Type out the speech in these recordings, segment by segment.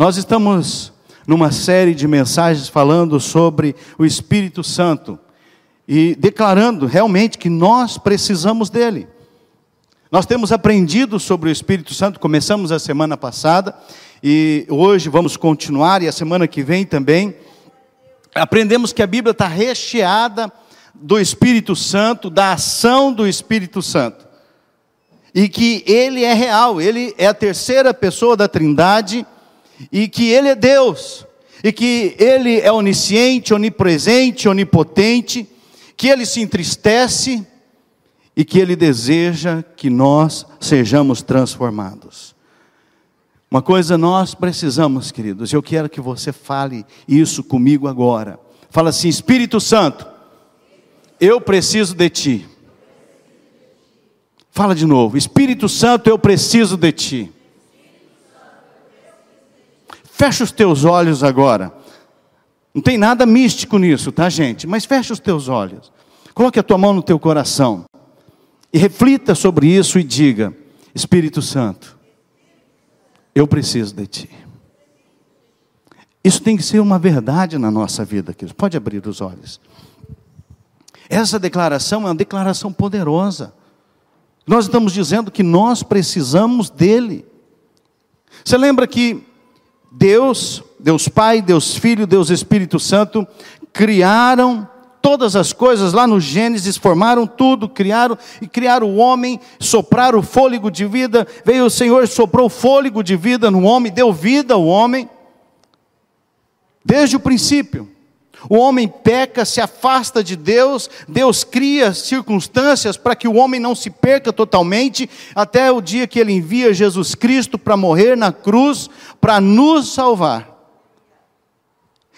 Nós estamos numa série de mensagens falando sobre o Espírito Santo e declarando realmente que nós precisamos dele. Nós temos aprendido sobre o Espírito Santo, começamos a semana passada e hoje vamos continuar e a semana que vem também. Aprendemos que a Bíblia está recheada do Espírito Santo, da ação do Espírito Santo. E que ele é real, ele é a terceira pessoa da Trindade e que Ele é Deus, e que Ele é onisciente, onipresente, onipotente, que Ele se entristece e que Ele deseja que nós sejamos transformados. Uma coisa nós precisamos, queridos, eu quero que você fale isso comigo agora. Fala assim: Espírito Santo, eu preciso de Ti. Fala de novo: Espírito Santo, eu preciso de Ti. Fecha os teus olhos agora. Não tem nada místico nisso, tá, gente? Mas fecha os teus olhos. Coloque a tua mão no teu coração. E reflita sobre isso e diga: Espírito Santo, eu preciso de ti. Isso tem que ser uma verdade na nossa vida, queridos. Pode abrir os olhos. Essa declaração é uma declaração poderosa. Nós estamos dizendo que nós precisamos dele. Você lembra que Deus, Deus Pai, Deus Filho, Deus Espírito Santo, criaram todas as coisas lá no Gênesis, formaram tudo, criaram e criaram o homem, sopraram o fôlego de vida. Veio o Senhor, soprou o fôlego de vida no homem, deu vida ao homem. Desde o princípio. O homem peca, se afasta de Deus, Deus cria circunstâncias para que o homem não se perca totalmente, até o dia que ele envia Jesus Cristo para morrer na cruz, para nos salvar.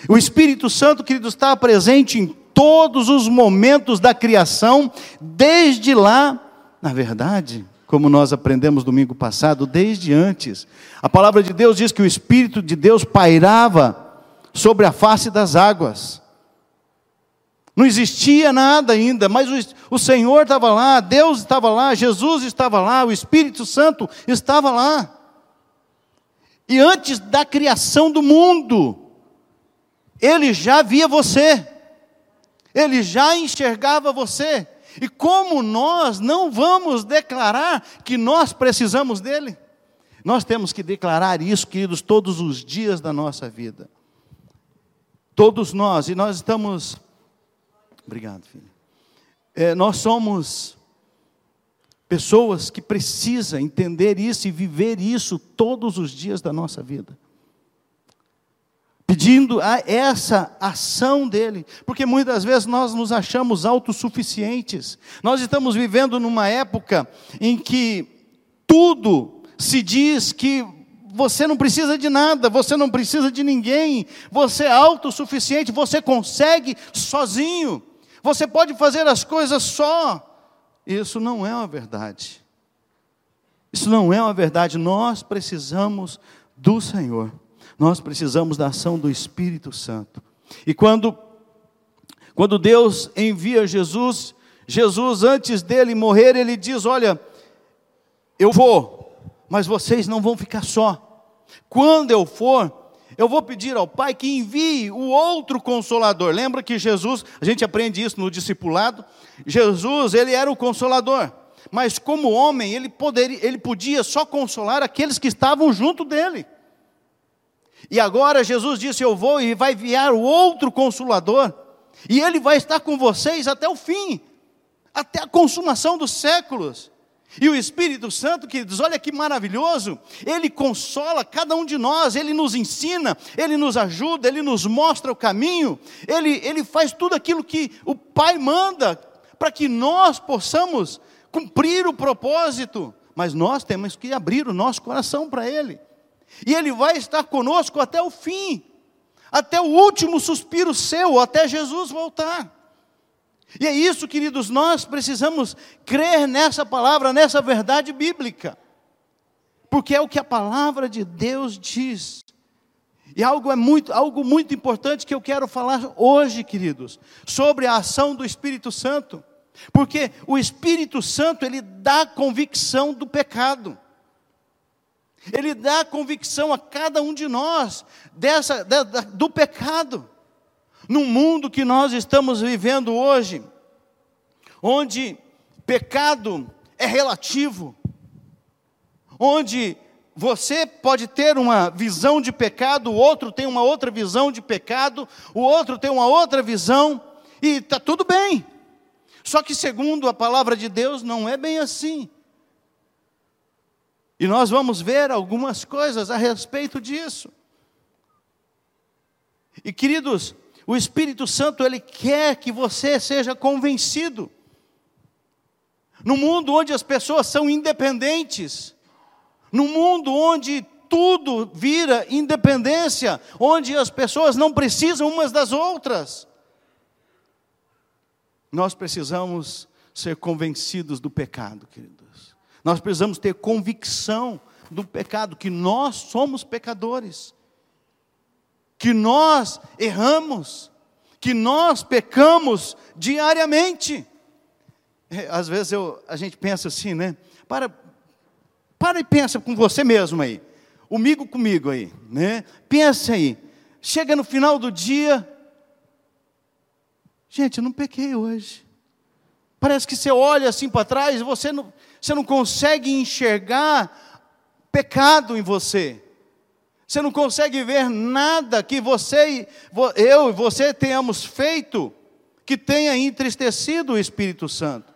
O Espírito Santo, querido, está presente em todos os momentos da criação, desde lá, na verdade, como nós aprendemos domingo passado, desde antes. A palavra de Deus diz que o Espírito de Deus pairava sobre a face das águas. Não existia nada ainda, mas o, o Senhor estava lá, Deus estava lá, Jesus estava lá, o Espírito Santo estava lá. E antes da criação do mundo, Ele já via você, Ele já enxergava você. E como nós não vamos declarar que nós precisamos dEle? Nós temos que declarar isso, queridos, todos os dias da nossa vida. Todos nós, e nós estamos. Obrigado, filho. É, nós somos pessoas que precisam entender isso e viver isso todos os dias da nossa vida. Pedindo a essa ação dele, porque muitas vezes nós nos achamos autossuficientes. Nós estamos vivendo numa época em que tudo se diz que você não precisa de nada, você não precisa de ninguém, você é autossuficiente, você consegue sozinho, você pode fazer as coisas só. Isso não é uma verdade. Isso não é uma verdade. Nós precisamos do Senhor, nós precisamos da ação do Espírito Santo. E quando, quando Deus envia Jesus, Jesus, antes dele morrer, ele diz: Olha, eu vou, mas vocês não vão ficar só. Quando eu for, eu vou pedir ao Pai que envie o outro consolador. Lembra que Jesus, a gente aprende isso no discipulado? Jesus, ele era o consolador. Mas como homem, ele, poderia, ele podia só consolar aqueles que estavam junto dele. E agora Jesus disse: Eu vou e vai enviar o outro consolador, e ele vai estar com vocês até o fim, até a consumação dos séculos. E o Espírito Santo, queridos, olha que maravilhoso, ele consola cada um de nós, ele nos ensina, ele nos ajuda, ele nos mostra o caminho, ele, ele faz tudo aquilo que o Pai manda, para que nós possamos cumprir o propósito, mas nós temos que abrir o nosso coração para Ele, e Ele vai estar conosco até o fim, até o último suspiro seu, até Jesus voltar. E é isso, queridos, nós precisamos crer nessa palavra, nessa verdade bíblica. Porque é o que a palavra de Deus diz. E algo é muito, algo muito importante que eu quero falar hoje, queridos, sobre a ação do Espírito Santo. Porque o Espírito Santo, ele dá convicção do pecado. Ele dá convicção a cada um de nós dessa, da, da, do pecado. No mundo que nós estamos vivendo hoje, onde pecado é relativo, onde você pode ter uma visão de pecado, o outro tem uma outra visão de pecado, o outro tem uma outra visão, e está tudo bem. Só que, segundo a palavra de Deus, não é bem assim. E nós vamos ver algumas coisas a respeito disso. E queridos, o Espírito Santo, ele quer que você seja convencido. No mundo onde as pessoas são independentes, no mundo onde tudo vira independência, onde as pessoas não precisam umas das outras, nós precisamos ser convencidos do pecado, queridos. Nós precisamos ter convicção do pecado, que nós somos pecadores, que nós erramos, que nós pecamos diariamente. É, às vezes eu, a gente pensa assim, né? Para, para e pensa com você mesmo aí, comigo comigo aí, né? Pensa aí, chega no final do dia, gente, eu não pequei hoje. Parece que você olha assim para trás e você não, você não consegue enxergar pecado em você. Você não consegue ver nada que você, eu e você tenhamos feito que tenha entristecido o Espírito Santo.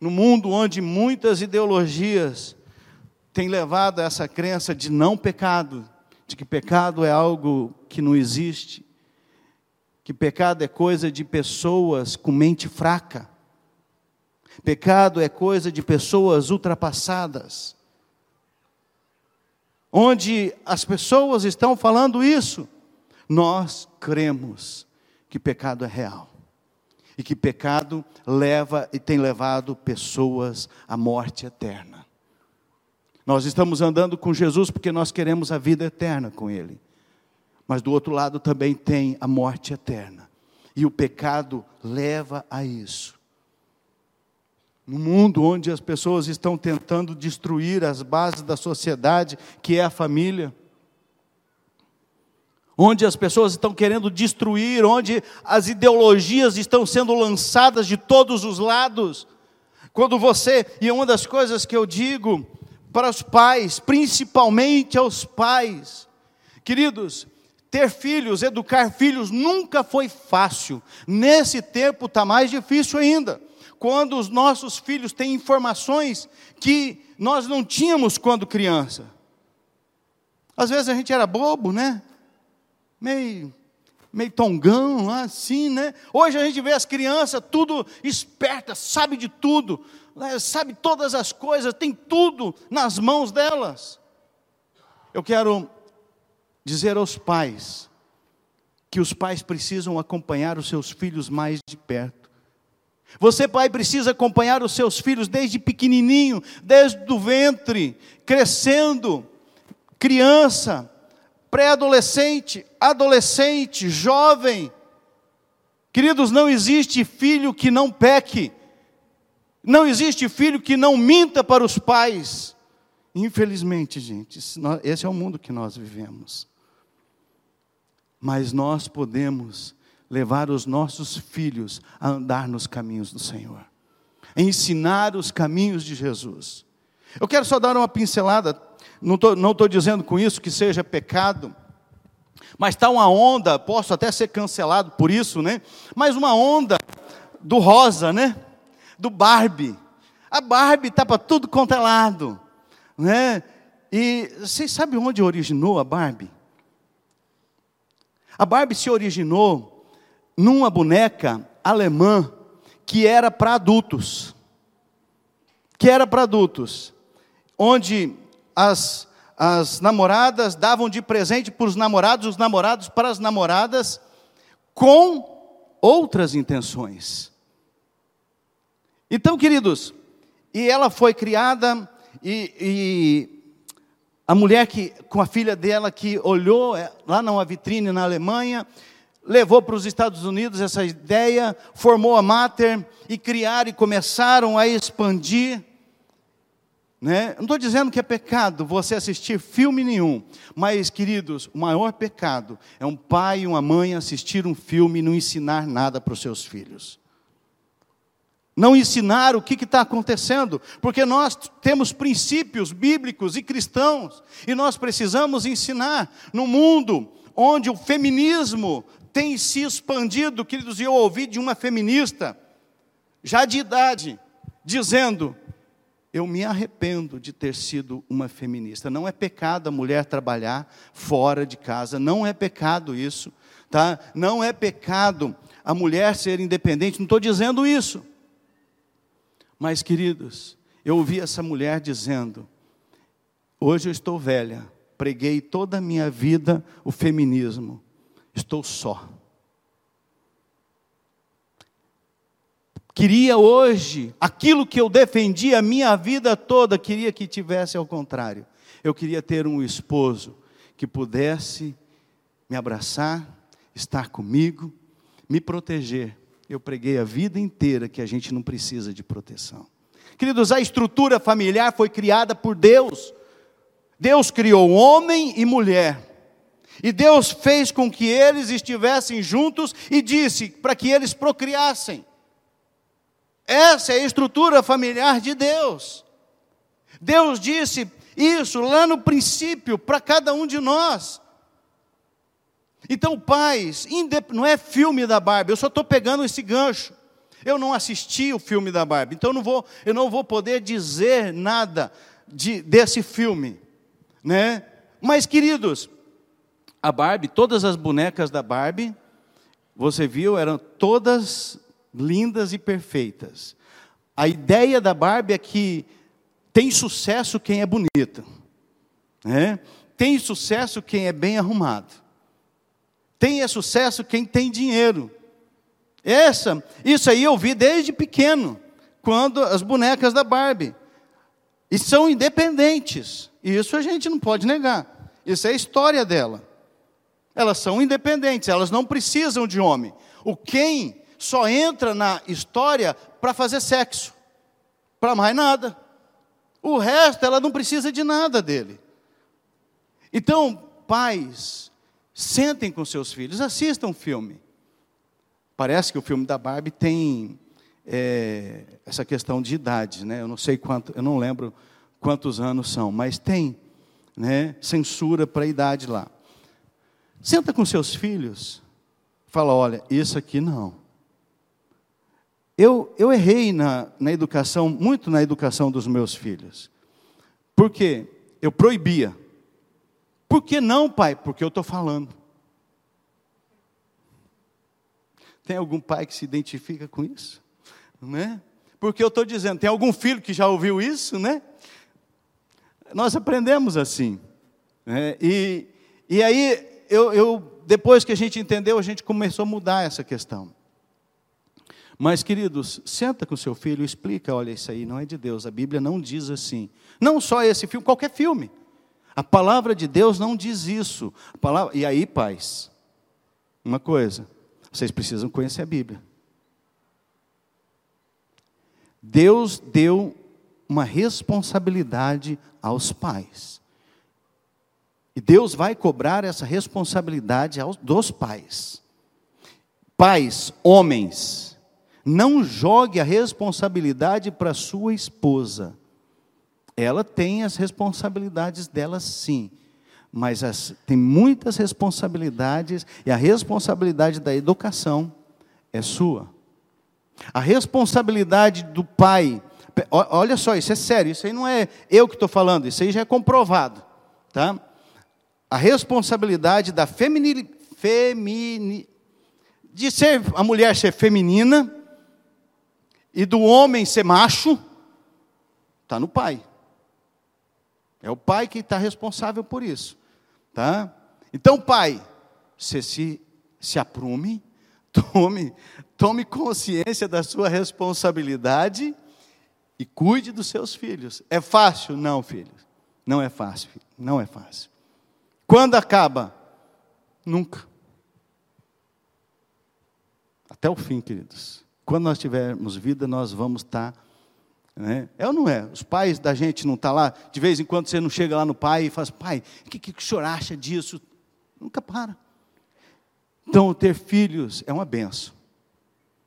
No mundo onde muitas ideologias têm levado a essa crença de não pecado, de que pecado é algo que não existe, que pecado é coisa de pessoas com mente fraca. Pecado é coisa de pessoas ultrapassadas. Onde as pessoas estão falando isso, nós cremos que pecado é real. E que pecado leva e tem levado pessoas à morte eterna. Nós estamos andando com Jesus porque nós queremos a vida eterna com Ele. Mas do outro lado também tem a morte eterna. E o pecado leva a isso. No mundo onde as pessoas estão tentando destruir as bases da sociedade, que é a família, onde as pessoas estão querendo destruir, onde as ideologias estão sendo lançadas de todos os lados. Quando você, e uma das coisas que eu digo para os pais, principalmente aos pais, queridos, ter filhos, educar filhos nunca foi fácil, nesse tempo está mais difícil ainda quando os nossos filhos têm informações que nós não tínhamos quando criança. Às vezes a gente era bobo, né? Meio, meio tongão, assim, né? Hoje a gente vê as crianças tudo espertas, sabe de tudo, né? sabe todas as coisas, tem tudo nas mãos delas. Eu quero dizer aos pais que os pais precisam acompanhar os seus filhos mais de perto. Você, pai, precisa acompanhar os seus filhos desde pequenininho, desde o ventre, crescendo, criança, pré-adolescente, adolescente, jovem. Queridos, não existe filho que não peque, não existe filho que não minta para os pais. Infelizmente, gente, esse é o mundo que nós vivemos. Mas nós podemos levar os nossos filhos a andar nos caminhos do Senhor, ensinar os caminhos de Jesus. Eu quero só dar uma pincelada, não estou dizendo com isso que seja pecado, mas está uma onda, posso até ser cancelado por isso, né? Mas uma onda do rosa, né? Do Barbie. A Barbie está para tudo quanto é lado, né? E vocês sabem onde originou a Barbie? A Barbie se originou numa boneca alemã que era para adultos. Que era para adultos. Onde as, as namoradas davam de presente para os namorados, os namorados para as namoradas, com outras intenções. Então, queridos, e ela foi criada, e, e a mulher que, com a filha dela, que olhou é, lá numa vitrine na Alemanha, levou para os Estados Unidos essa ideia, formou a Mater e criaram e começaram a expandir. Né? Não estou dizendo que é pecado você assistir filme nenhum, mas, queridos, o maior pecado é um pai e uma mãe assistir um filme e não ensinar nada para os seus filhos. Não ensinar o que está acontecendo, porque nós temos princípios bíblicos e cristãos, e nós precisamos ensinar no mundo onde o feminismo tem se expandido, queridos, e eu ouvi de uma feminista, já de idade, dizendo: eu me arrependo de ter sido uma feminista. Não é pecado a mulher trabalhar fora de casa, não é pecado isso, tá? Não é pecado a mulher ser independente, não estou dizendo isso. Mas, queridos, eu ouvi essa mulher dizendo: hoje eu estou velha, preguei toda a minha vida o feminismo, estou só. Queria hoje aquilo que eu defendi a minha vida toda, queria que tivesse ao contrário. Eu queria ter um esposo que pudesse me abraçar, estar comigo, me proteger. Eu preguei a vida inteira que a gente não precisa de proteção. Queridos, a estrutura familiar foi criada por Deus. Deus criou homem e mulher. E Deus fez com que eles estivessem juntos e disse para que eles procriassem. Essa é a estrutura familiar de Deus. Deus disse isso lá no princípio para cada um de nós. Então, pais, não é filme da Barbie, eu só estou pegando esse gancho. Eu não assisti o filme da Barbie, então eu não vou, eu não vou poder dizer nada de, desse filme. Né? Mas, queridos, a Barbie, todas as bonecas da Barbie, você viu, eram todas lindas e perfeitas. A ideia da Barbie é que tem sucesso quem é bonito, né? tem sucesso quem é bem arrumado, tem sucesso quem tem dinheiro. Essa, isso aí eu vi desde pequeno, quando as bonecas da Barbie. E são independentes. Isso a gente não pode negar. Isso é a história dela. Elas são independentes, elas não precisam de homem. O quem só entra na história para fazer sexo, para mais nada. O resto ela não precisa de nada dele. Então, pais, sentem com seus filhos, assistam o filme. Parece que o filme da Barbie tem é, essa questão de idade, né? Eu não sei quanto, eu não lembro quantos anos são, mas tem, né? Censura para a idade lá. Senta com seus filhos, fala, olha, isso aqui não. Eu, eu errei na, na educação, muito na educação dos meus filhos. Por quê? Eu proibia. Por que não, pai? Porque eu estou falando. Tem algum pai que se identifica com isso? Né? Porque eu estou dizendo, tem algum filho que já ouviu isso, né? Nós aprendemos assim. Né? E, e aí, eu, eu, depois que a gente entendeu, a gente começou a mudar essa questão. Mas, queridos, senta com seu filho e explica: olha, isso aí não é de Deus, a Bíblia não diz assim. Não só esse filme, qualquer filme. A palavra de Deus não diz isso. Palavra... E aí, pais, uma coisa, vocês precisam conhecer a Bíblia. Deus deu uma responsabilidade aos pais. E Deus vai cobrar essa responsabilidade aos, dos pais. Pais, homens, não jogue a responsabilidade para sua esposa. Ela tem as responsabilidades dela, sim, mas as, tem muitas responsabilidades e a responsabilidade da educação é sua. A responsabilidade do pai, olha só, isso é sério, isso aí não é eu que estou falando, isso aí já é comprovado, tá? A responsabilidade da feminil, femini, de ser a mulher ser feminina e do homem ser macho, está no pai. É o pai que está responsável por isso. Tá? Então, pai, você se, se aprume, tome, tome consciência da sua responsabilidade e cuide dos seus filhos. É fácil? Não, filho. Não é fácil. Não é fácil. Quando acaba? Nunca. Até o fim, queridos. Quando nós tivermos vida, nós vamos estar Né? É ou não é? Os pais da gente não estão tá lá, de vez em quando você não chega lá no pai e fala, pai, o que, que o senhor acha disso? Nunca para. Então, ter filhos é uma benção,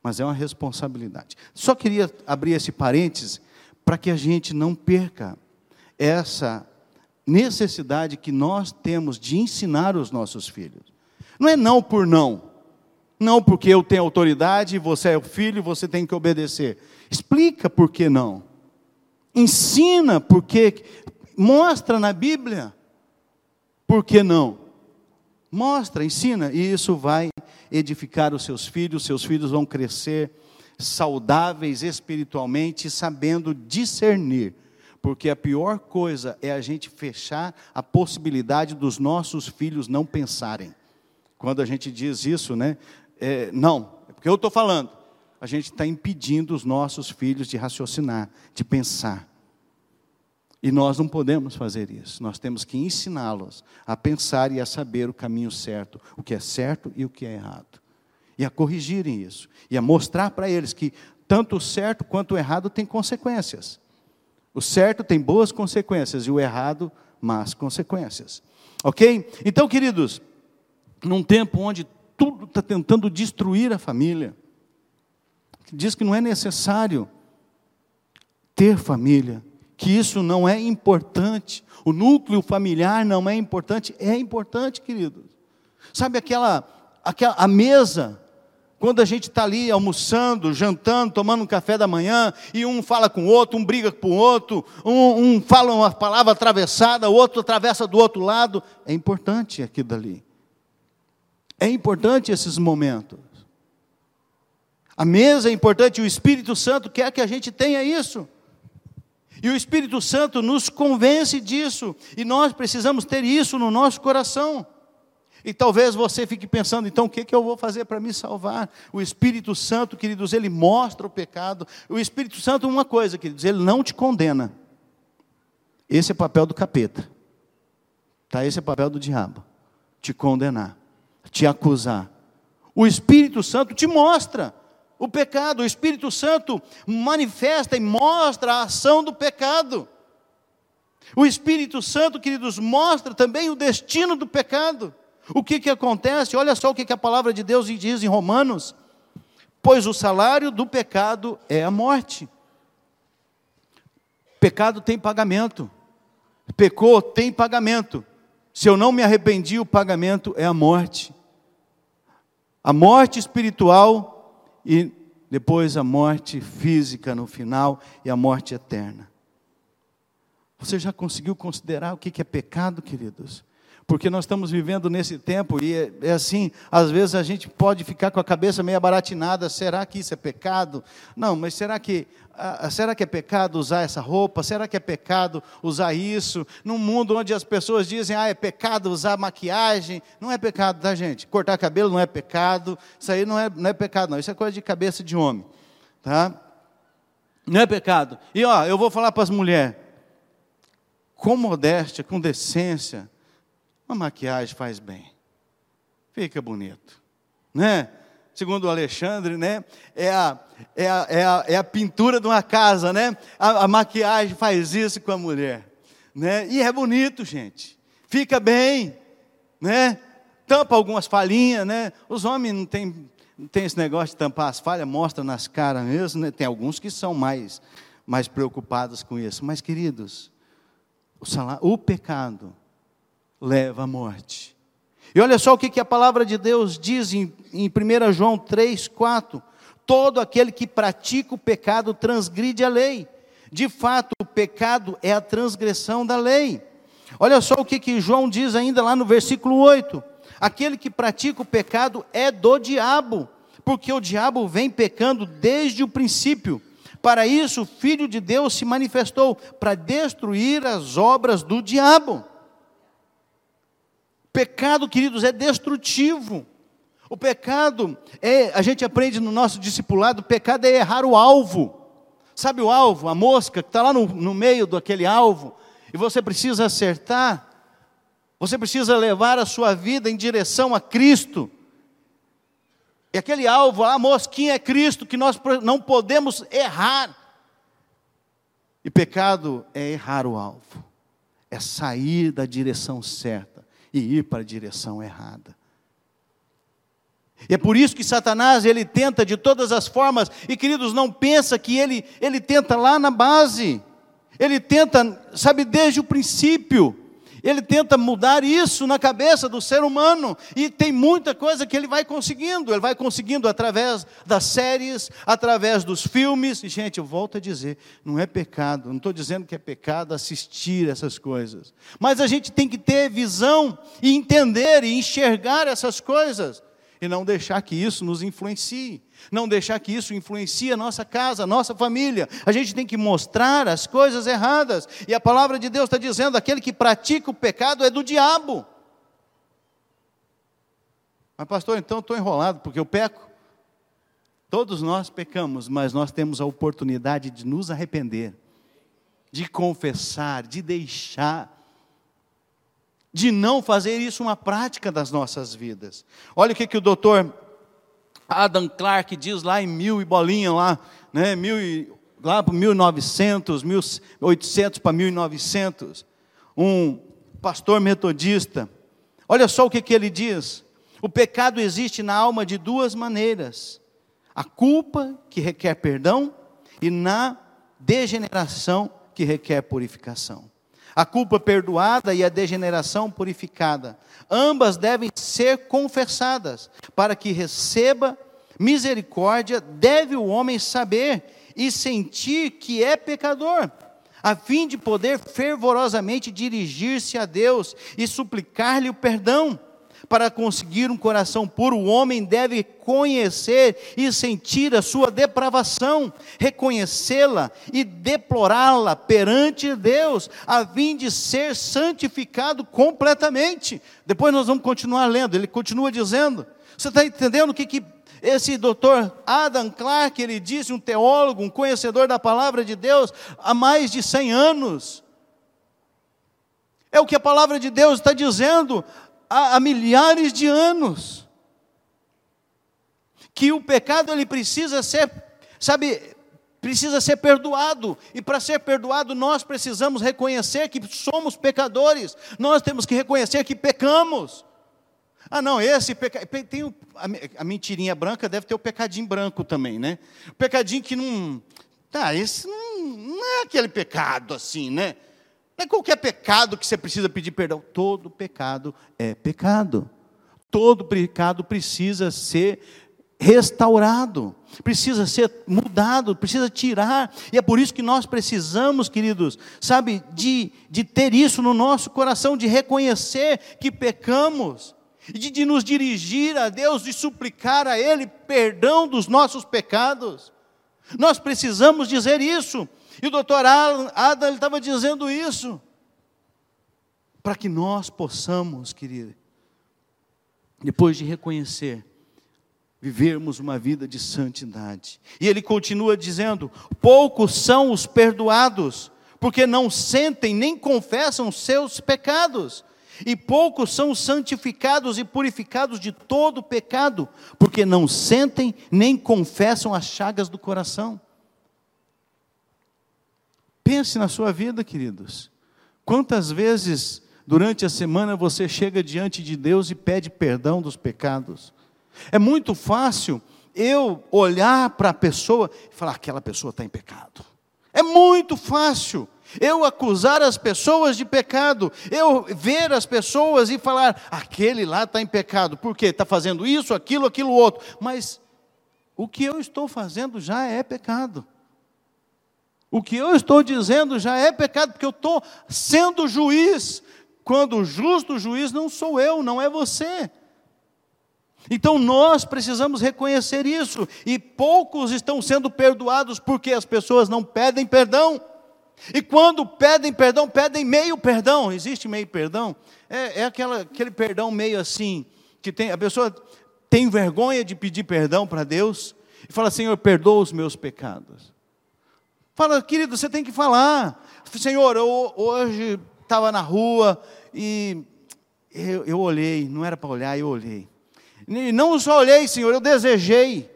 mas é uma responsabilidade. Só queria abrir esse parênteses para que a gente não perca essa necessidade que nós temos de ensinar os nossos filhos. Não é não por não. Não porque eu tenho autoridade, você é o filho, você tem que obedecer. Explica por que não. Ensina porque mostra na Bíblia por que não. Mostra, ensina, e isso vai edificar os seus filhos, seus filhos vão crescer saudáveis espiritualmente, sabendo discernir porque a pior coisa é a gente fechar a possibilidade dos nossos filhos não pensarem. Quando a gente diz isso, né? É, não, é porque eu estou falando. A gente está impedindo os nossos filhos de raciocinar, de pensar. E nós não podemos fazer isso. Nós temos que ensiná-los a pensar e a saber o caminho certo, o que é certo e o que é errado. E a corrigirem isso. E a mostrar para eles que tanto o certo quanto o errado tem consequências. O certo tem boas consequências e o errado, más consequências. Ok? Então, queridos, num tempo onde tudo está tentando destruir a família, diz que não é necessário ter família, que isso não é importante, o núcleo familiar não é importante, é importante, queridos. Sabe aquela, aquela a mesa quando a gente está ali almoçando, jantando, tomando um café da manhã, e um fala com o outro, um briga com o outro, um, um fala uma palavra atravessada, o outro atravessa do outro lado, é importante aquilo dali. É importante esses momentos. A mesa é importante, o Espírito Santo quer que a gente tenha isso. E o Espírito Santo nos convence disso, e nós precisamos ter isso no nosso coração. E talvez você fique pensando, então o que, que eu vou fazer para me salvar? O Espírito Santo, queridos, ele mostra o pecado. O Espírito Santo, uma coisa, queridos, ele não te condena. Esse é o papel do capeta. Tá? Esse é o papel do diabo. Te condenar, te acusar. O Espírito Santo te mostra o pecado. O Espírito Santo manifesta e mostra a ação do pecado. O Espírito Santo, queridos, mostra também o destino do pecado. O que, que acontece? Olha só o que, que a palavra de Deus diz em Romanos: pois o salário do pecado é a morte. Pecado tem pagamento. Pecou, tem pagamento. Se eu não me arrependi, o pagamento é a morte. A morte espiritual e depois a morte física no final e a morte eterna. Você já conseguiu considerar o que é pecado, queridos? Porque nós estamos vivendo nesse tempo e é, é, assim, às vezes a gente pode ficar com a cabeça meio abaratinada, será que isso é pecado? Não, mas será que será que é pecado usar essa roupa? Será que é pecado usar isso? Num mundo onde as pessoas dizem, ah, é pecado usar maquiagem, não é pecado, tá gente? Cortar cabelo não é pecado, isso aí não é, não é pecado não, isso é coisa de cabeça de homem, tá? Não é pecado. E ó, eu vou falar para as mulheres, com modéstia, com decência, uma maquiagem faz bem. Fica bonito. Né? Segundo o Alexandre, né? É a, é a, é a, é a pintura de uma casa, né? A, a maquiagem faz isso com a mulher. Né? E é bonito, gente. Fica bem, né? Tampa algumas falhinhas, né? Os homens não têm tem esse negócio de tampar as falhas, mostra nas caras mesmo, né? Tem alguns que são mais, mais preocupados com isso. Mas, queridos, o, salário, o pecado leva à morte. E olha só o que, que a palavra de Deus diz em, em 1 João 3, 4. Todo aquele que pratica o pecado transgride a lei. De fato, o pecado é a transgressão da lei. Olha só o que, que João diz ainda lá no versículo 8: aquele que pratica o pecado é do diabo, porque o diabo vem pecando desde o princípio. Para isso, o Filho de Deus se manifestou para destruir as obras do diabo. Pecado, queridos, é destrutivo. O pecado é, a gente aprende no nosso discipulado, o pecado é errar o alvo. Sabe o alvo, a mosca que está lá no, no meio daquele alvo, e você precisa acertar, você precisa levar a sua vida em direção a Cristo. E aquele alvo, a mosquinha é Cristo, que nós não podemos errar. E pecado é errar o alvo, é sair da direção certa e ir para a direção errada. É por isso que Satanás, ele tenta de todas as formas, e queridos, não pensa que ele, ele tenta lá na base, ele tenta, sabe, desde o princípio, ele tenta mudar isso na cabeça do ser humano, e tem muita coisa que ele vai conseguindo, ele vai conseguindo através das séries, através dos filmes, e gente, eu volto a dizer, não é pecado, não estou dizendo que é pecado assistir essas coisas, mas a gente tem que ter visão, e entender, e enxergar essas coisas, e não deixar que isso nos influencie, não deixar que isso influencie a nossa casa, a nossa família. A gente tem que mostrar as coisas erradas, e a palavra de Deus está dizendo: aquele que pratica o pecado é do diabo. Mas, pastor, então estou enrolado porque eu peco. Todos nós pecamos, mas nós temos a oportunidade de nos arrepender, de confessar, de deixar de não fazer isso uma prática das nossas vidas. Olha o que, que o doutor Adam Clark diz lá em mil e bolinha, lá, né, mil e, lá para 1900, 1800 para 1900, um pastor metodista. Olha só o que, que ele diz: o pecado existe na alma de duas maneiras: a culpa, que requer perdão, e na degeneração, que requer purificação a culpa perdoada e a degeneração purificada. Ambas devem ser confessadas, para que receba misericórdia, deve o homem saber e sentir que é pecador, a fim de poder fervorosamente dirigir-se a Deus e suplicar-lhe o perdão. Para conseguir um coração puro, o homem deve conhecer e sentir a sua depravação, reconhecê-la e deplorá-la perante Deus, a fim de ser santificado completamente. Depois nós vamos continuar lendo, ele continua dizendo. Você está entendendo o que, que esse doutor Adam Clark, ele disse, um teólogo, um conhecedor da palavra de Deus, há mais de 100 anos. É o que a palavra de Deus está dizendo há, há milhares de anos. Que o pecado ele precisa ser, sabe, precisa ser perdoado, e para ser perdoado nós precisamos reconhecer que somos pecadores, nós temos que reconhecer que pecamos. Ah, não, esse pecado. Tem o, a, a, mentirinha branca deve ter o pecadinho branco também, né? O pecadinho que não. Tá, esse não, não é aquele pecado assim, né? Não é qualquer pecado que você precisa pedir perdão. Todo pecado é pecado. Todo pecado precisa ser restaurado, precisa ser mudado, precisa tirar. E é por isso que nós precisamos, queridos, sabe, de, de ter isso no nosso coração, de reconhecer que pecamos. De, de nos dirigir a Deus, de suplicar a Ele perdão dos nossos pecados. Nós precisamos dizer isso. E o doutor Adam estava dizendo isso. Para que nós possamos, querido, depois de reconhecer, vivermos uma vida de santidade. E ele continua dizendo: poucos são os perdoados, porque não sentem nem confessam seus pecados. E poucos são santificados e purificados de todo pecado, porque não sentem nem confessam as chagas do coração. Pense na sua vida, queridos. Quantas vezes durante a semana você chega diante de Deus e pede perdão dos pecados? É muito fácil eu olhar para a pessoa e falar: aquela pessoa está em pecado. É muito fácil eu acusar as pessoas de pecado, eu ver as pessoas e falar: aquele lá está em pecado, por quê? Está fazendo isso, aquilo, aquilo outro. Mas o que eu estou fazendo já é pecado. O que eu estou dizendo já é pecado, porque eu estou sendo juiz, quando o justo juiz não sou eu, não é você. Então nós precisamos reconhecer isso, e poucos estão sendo perdoados porque as pessoas não pedem perdão. E quando pedem perdão, pedem meio perdão. Existe meio perdão? É, é aquela, aquele perdão meio assim, que tem, a pessoa tem vergonha de pedir perdão para Deus e fala: Senhor, perdoa os meus pecados. Fala, querido, você tem que falar. Senhor, eu hoje estava na rua e eu, eu olhei, não era para olhar, eu olhei. E não só olhei, Senhor, eu desejei.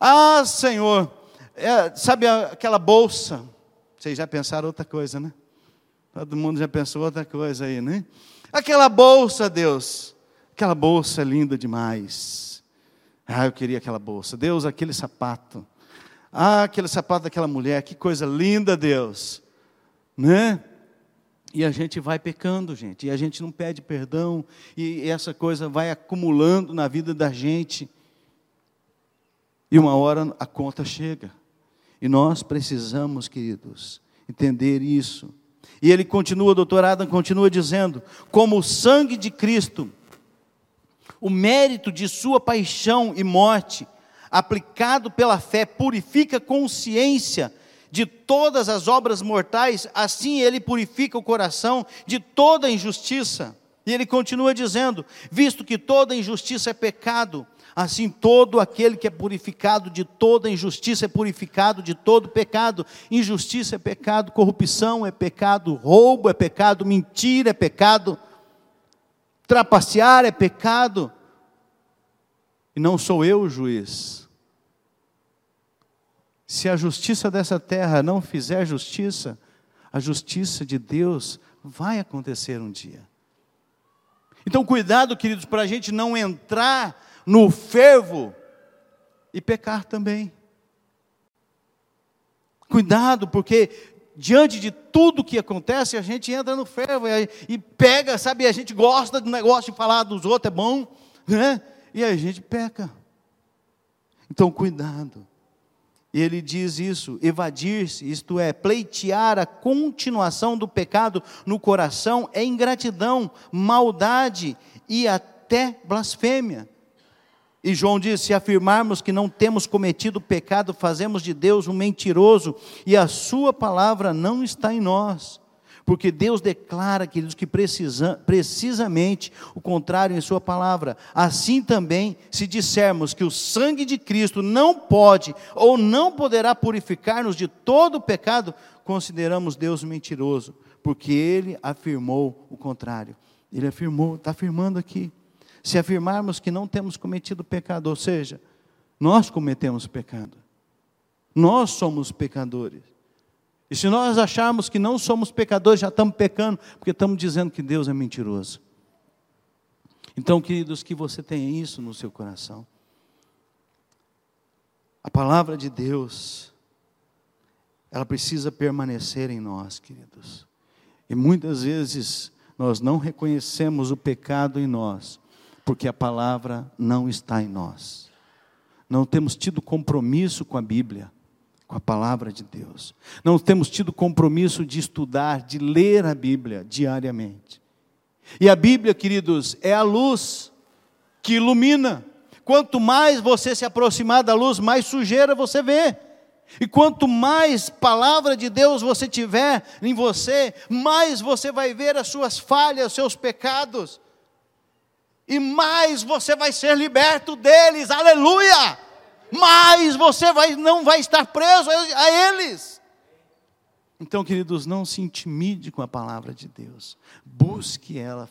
Ah, Senhor, é, sabe aquela bolsa? Vocês já pensaram outra coisa, né? Todo mundo já pensou outra coisa aí, né? Aquela bolsa, Deus, aquela bolsa linda demais. Ah, eu queria aquela bolsa. Deus, aquele sapato. Ah, aquele sapato daquela mulher, que coisa linda, Deus. Né? E a gente vai pecando, gente, e a gente não pede perdão, e essa coisa vai acumulando na vida da gente. E uma hora a conta chega. E nós precisamos, queridos, entender isso. E ele continua, doutor Adam continua dizendo: como o sangue de Cristo, o mérito de sua paixão e morte, aplicado pela fé, purifica a consciência de todas as obras mortais, assim ele purifica o coração de toda injustiça. E ele continua dizendo: visto que toda injustiça é pecado, Assim, todo aquele que é purificado de toda injustiça é purificado de todo pecado. Injustiça é pecado, corrupção é pecado, roubo é pecado, mentira é pecado, trapacear é pecado. E não sou eu o juiz. Se a justiça dessa terra não fizer justiça, a justiça de Deus vai acontecer um dia. Então, cuidado, queridos, para a gente não entrar no fervo e pecar também. Cuidado, porque diante de tudo que acontece, a gente entra no fervo e, e pega, sabe, a gente gosta do negócio de falar dos outros, é bom, né? E a gente peca. Então, cuidado. Ele diz isso, evadir-se, isto é, pleitear a continuação do pecado no coração é ingratidão, maldade e até blasfêmia. E João diz: se afirmarmos que não temos cometido pecado, fazemos de Deus um mentiroso, e a Sua palavra não está em nós. Porque Deus declara, queridos, que precisa, precisamente o contrário em Sua palavra. Assim também, se dissermos que o sangue de Cristo não pode ou não poderá purificar-nos de todo o pecado, consideramos Deus mentiroso, porque Ele afirmou o contrário. Ele afirmou, está afirmando aqui se afirmarmos que não temos cometido pecado, ou seja, nós cometemos pecado. Nós somos pecadores. E se nós acharmos que não somos pecadores, já estamos pecando, porque estamos dizendo que Deus é mentiroso. Então, queridos, que você tenha isso no seu coração. A palavra de Deus, ela precisa permanecer em nós, queridos. E muitas vezes nós não reconhecemos o pecado em nós, porque a palavra não está em nós. Não temos tido compromisso com a Bíblia, com a palavra de Deus. Não temos tido compromisso de estudar, de ler a Bíblia diariamente. E a Bíblia, queridos, é a luz que ilumina. Quanto mais você se aproximar da luz, mais sujeira você vê. E quanto mais palavra de Deus você tiver em você, mais você vai ver as suas falhas, seus pecados e mais você vai ser liberto deles, aleluia! Mais você vai, não vai estar preso a eles. Então, queridos, não se intimide com a palavra de Deus, busque ela,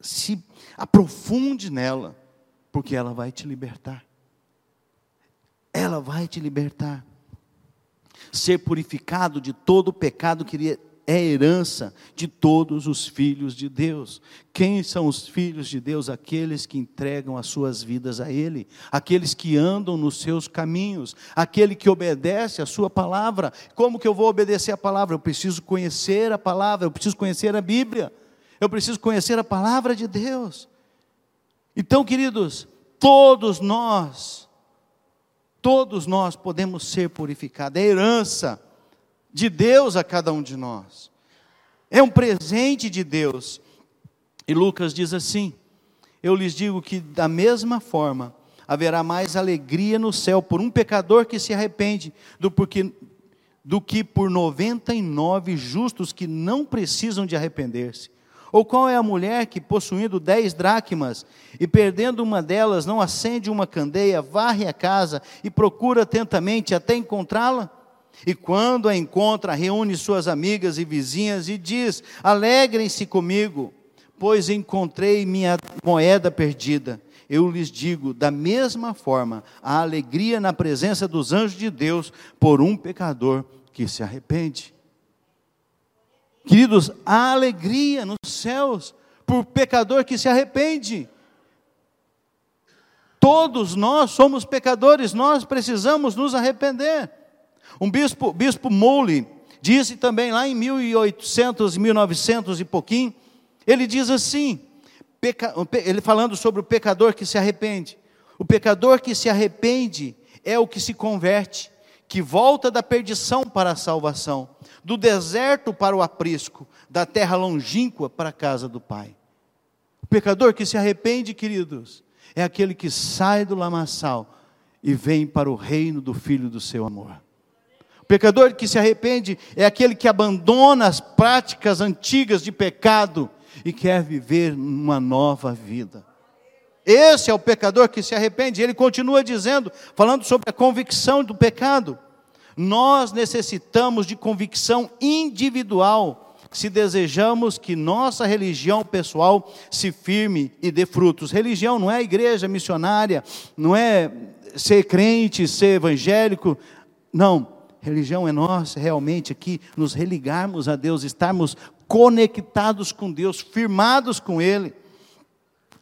se aprofunde nela, porque ela vai te libertar. Ela vai te libertar. Ser purificado de todo o pecado queria é herança de todos os filhos de Deus. Quem são os filhos de Deus? Aqueles que entregam as suas vidas a Ele, aqueles que andam nos seus caminhos, aquele que obedece a Sua palavra. Como que eu vou obedecer a palavra? Eu preciso conhecer a palavra, eu preciso conhecer a Bíblia, eu preciso conhecer a palavra de Deus. Então, queridos, todos nós, todos nós podemos ser purificados, é herança de Deus a cada um de nós. É um presente de Deus. E Lucas diz assim: Eu lhes digo que da mesma forma haverá mais alegria no céu por um pecador que se arrepende do, porque, do que por 99 justos que não precisam de arrepender-se. Ou qual é a mulher que, possuindo dez dracmas e perdendo uma delas, não acende uma candeia, varre a casa e procura atentamente até encontrá-la? E quando a encontra, reúne suas amigas e vizinhas e diz: Alegrem-se comigo, pois encontrei minha moeda perdida. eu lhes digo, da mesma forma, a alegria na presença dos anjos de Deus por um pecador que se arrepende. Queridos, há alegria nos céus por pecador que se arrepende. Todos nós somos pecadores, nós precisamos nos arrepender. Um bispo, bispo Mowley, disse também lá em 1800, 1900 e pouquinho, ele diz assim, ele falando sobre o pecador que se arrepende. O pecador que se arrepende é o que se converte, que volta da perdição para a salvação, do deserto para o aprisco, da terra longínqua para a casa do Pai. O pecador que se arrepende, queridos, é aquele que sai do lamaçal e vem para o reino do Filho do seu amor. Pecador que se arrepende é aquele que abandona as práticas antigas de pecado e quer viver uma nova vida. Esse é o pecador que se arrepende. Ele continua dizendo, falando sobre a convicção do pecado. Nós necessitamos de convicção individual se desejamos que nossa religião pessoal se firme e dê frutos. Religião não é igreja missionária, não é ser crente, ser evangélico. Não, religião é nós realmente aqui nos religarmos a Deus, estarmos conectados com Deus, firmados com Ele.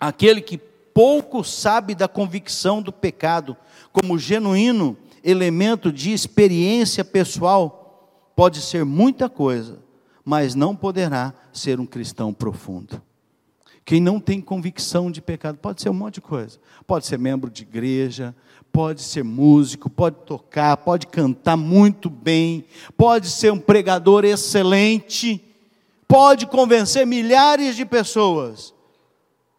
Aquele que pouco sabe da convicção do pecado, como genuíno elemento de experiência pessoal, pode ser muita coisa, mas não poderá ser um cristão profundo. Quem não tem convicção de pecado, pode ser um monte de coisa. Pode ser membro de igreja, pode ser músico, pode tocar, pode cantar muito bem, pode ser um pregador excelente, pode convencer milhares de pessoas,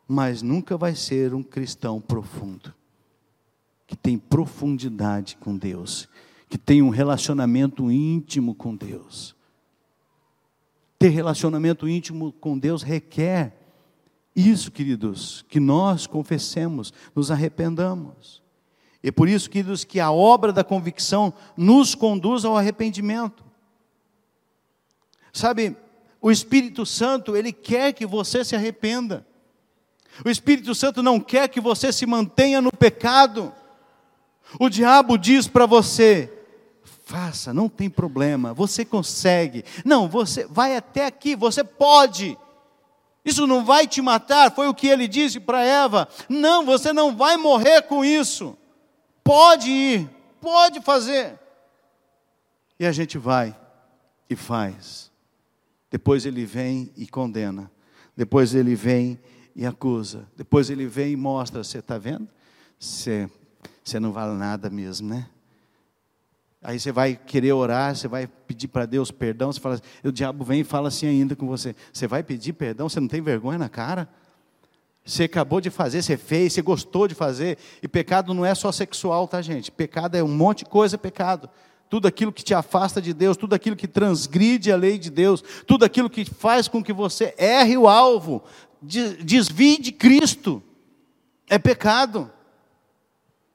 mas nunca vai ser um cristão profundo, que tem profundidade com Deus, que tem um relacionamento íntimo com Deus. Ter relacionamento íntimo com Deus requer isso, queridos, que nós confessemos, nos arrependamos. E por isso, queridos, que a obra da convicção nos conduz ao arrependimento. Sabe, o Espírito Santo, ele quer que você se arrependa. O Espírito Santo não quer que você se mantenha no pecado. O diabo diz para você: Faça, não tem problema, você consegue. Não, você vai até aqui, você pode. Isso não vai te matar, foi o que ele disse para Eva. Não, você não vai morrer com isso. Pode ir, pode fazer. E a gente vai e faz. Depois ele vem e condena. Depois ele vem e acusa. Depois ele vem e mostra: você está vendo? Você, você não vale nada mesmo, né? Aí você vai querer orar, você vai pedir para Deus perdão, você fala, o diabo vem e fala assim ainda com você. Você vai pedir perdão, você não tem vergonha na cara? Você acabou de fazer, você fez, você gostou de fazer. E pecado não é só sexual, tá, gente? Pecado é um monte de coisa, pecado. Tudo aquilo que te afasta de Deus, tudo aquilo que transgride a lei de Deus, tudo aquilo que faz com que você erre o alvo, desvie de Cristo, é pecado.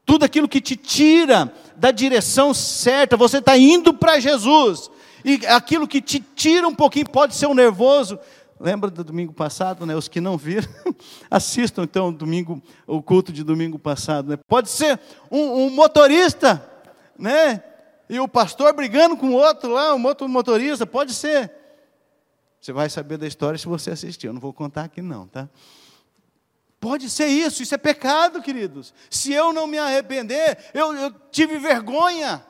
Tudo aquilo que te tira da direção certa, você está indo para Jesus. E aquilo que te tira um pouquinho, pode ser um nervoso. Lembra do domingo passado, né? Os que não viram, assistam então o domingo, o culto de domingo passado. Né? Pode ser um, um motorista, né? E o pastor brigando com o outro lá, um outro motorista, pode ser. Você vai saber da história se você assistir. Eu não vou contar aqui não, tá? Pode ser isso, isso é pecado, queridos. Se eu não me arrepender, eu, eu tive vergonha.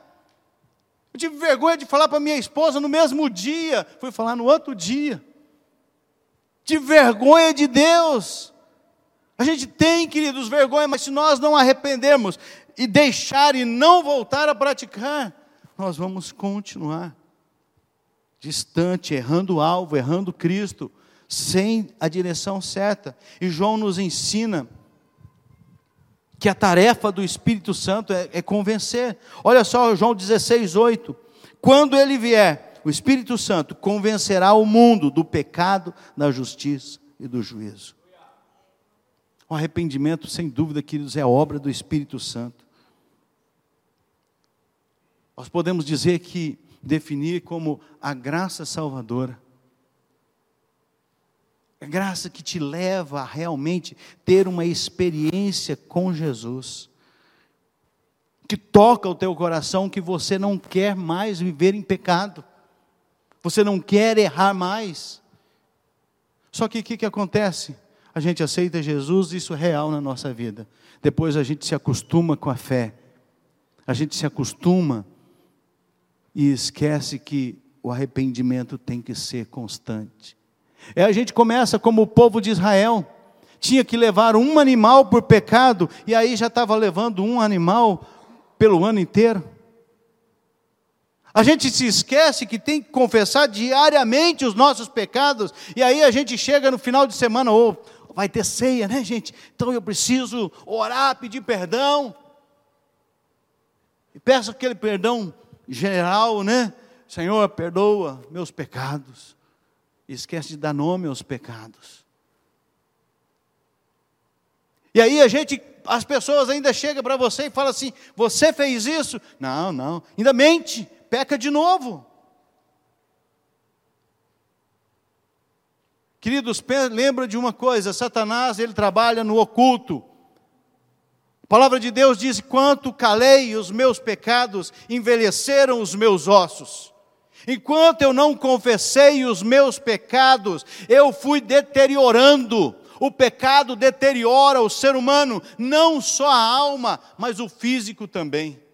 Eu tive vergonha de falar para minha esposa no mesmo dia, fui falar no outro dia. Tive vergonha de Deus. A gente tem, queridos, vergonha, mas se nós não arrependermos e deixar e não voltar a praticar, nós vamos continuar distante, errando o alvo, errando Cristo sem a direção certa. E João nos ensina que a tarefa do Espírito Santo é, é convencer. Olha só, João 16, 8. Quando ele vier, o Espírito Santo convencerá o mundo do pecado, da justiça e do juízo. O arrependimento, sem dúvida, queridos, é obra do Espírito Santo. Nós podemos dizer que definir como a graça salvadora A graça que te leva a realmente ter uma experiência com Jesus. Que toca o teu coração que você não quer mais viver em pecado. Você não quer errar mais. Só que o que, que acontece? A gente aceita Jesus, isso é real na nossa vida. Depois a gente se acostuma com a fé. A gente se acostuma e esquece que o arrependimento tem que ser constante. É a gente começa como o povo de Israel, tinha que levar um animal por pecado, e aí já estava levando um animal pelo ano inteiro. A gente se esquece que tem que confessar diariamente os nossos pecados, e aí a gente chega no final de semana, ou oh, vai ter ceia, né, gente? Então eu preciso orar, pedir perdão. E peço aquele perdão geral, né? Senhor, perdoa meus pecados e esquece de dar nome aos pecados. E aí a gente, as pessoas ainda chegam para você e falam assim: você fez isso? Não, não, ainda mente, peca de novo. Queridos, lembra de uma coisa: Satanás ele trabalha no oculto. A palavra de Deus diz: quanto calei os meus pecados, envelheceram os meus ossos. Enquanto eu não confessei os meus pecados, eu fui deteriorando. O pecado deteriora o ser humano, não só a alma, mas o físico também.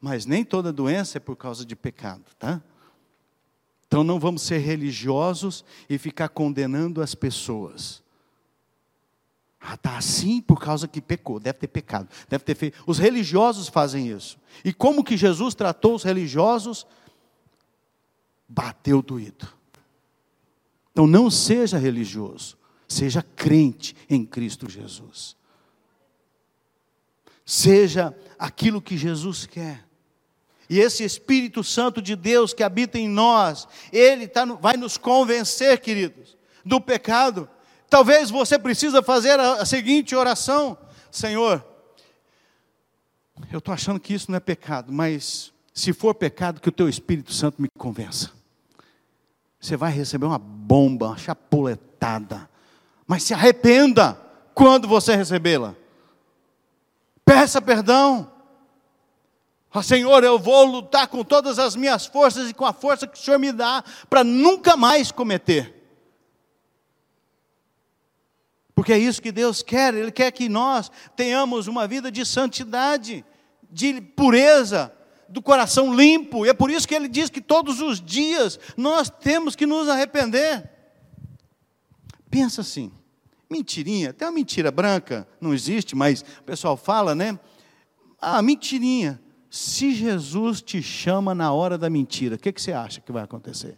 Mas nem toda doença é por causa de pecado, tá? Então não vamos ser religiosos e ficar condenando as pessoas. Ah, está assim por causa que pecou, deve ter pecado, deve ter feito. Os religiosos fazem isso. E como que Jesus tratou os religiosos? Bateu doído. Então não seja religioso, seja crente em Cristo Jesus. Seja aquilo que Jesus quer. E esse Espírito Santo de Deus que habita em nós, ele tá, vai nos convencer, queridos, do pecado Talvez você precisa fazer a, seguinte oração: Senhor, eu estou achando que isso não é pecado, mas se for pecado, que o teu Espírito Santo me convença. Você vai receber uma bomba, uma chapuletada, mas se arrependa quando você recebê-la. Peça perdão. Ah, Senhor, eu vou lutar com todas as minhas forças e com a força que o Senhor me dá para nunca mais cometer. Porque é isso que Deus quer, Ele quer que nós tenhamos uma vida de santidade, de pureza, do coração limpo, e é por isso que Ele diz que todos os dias nós temos que nos arrepender. Pensa assim, mentirinha, até uma mentira branca, não existe, mas o pessoal fala, né? Ah, mentirinha. Se Jesus te chama na hora da mentira, o que, que você acha que vai acontecer?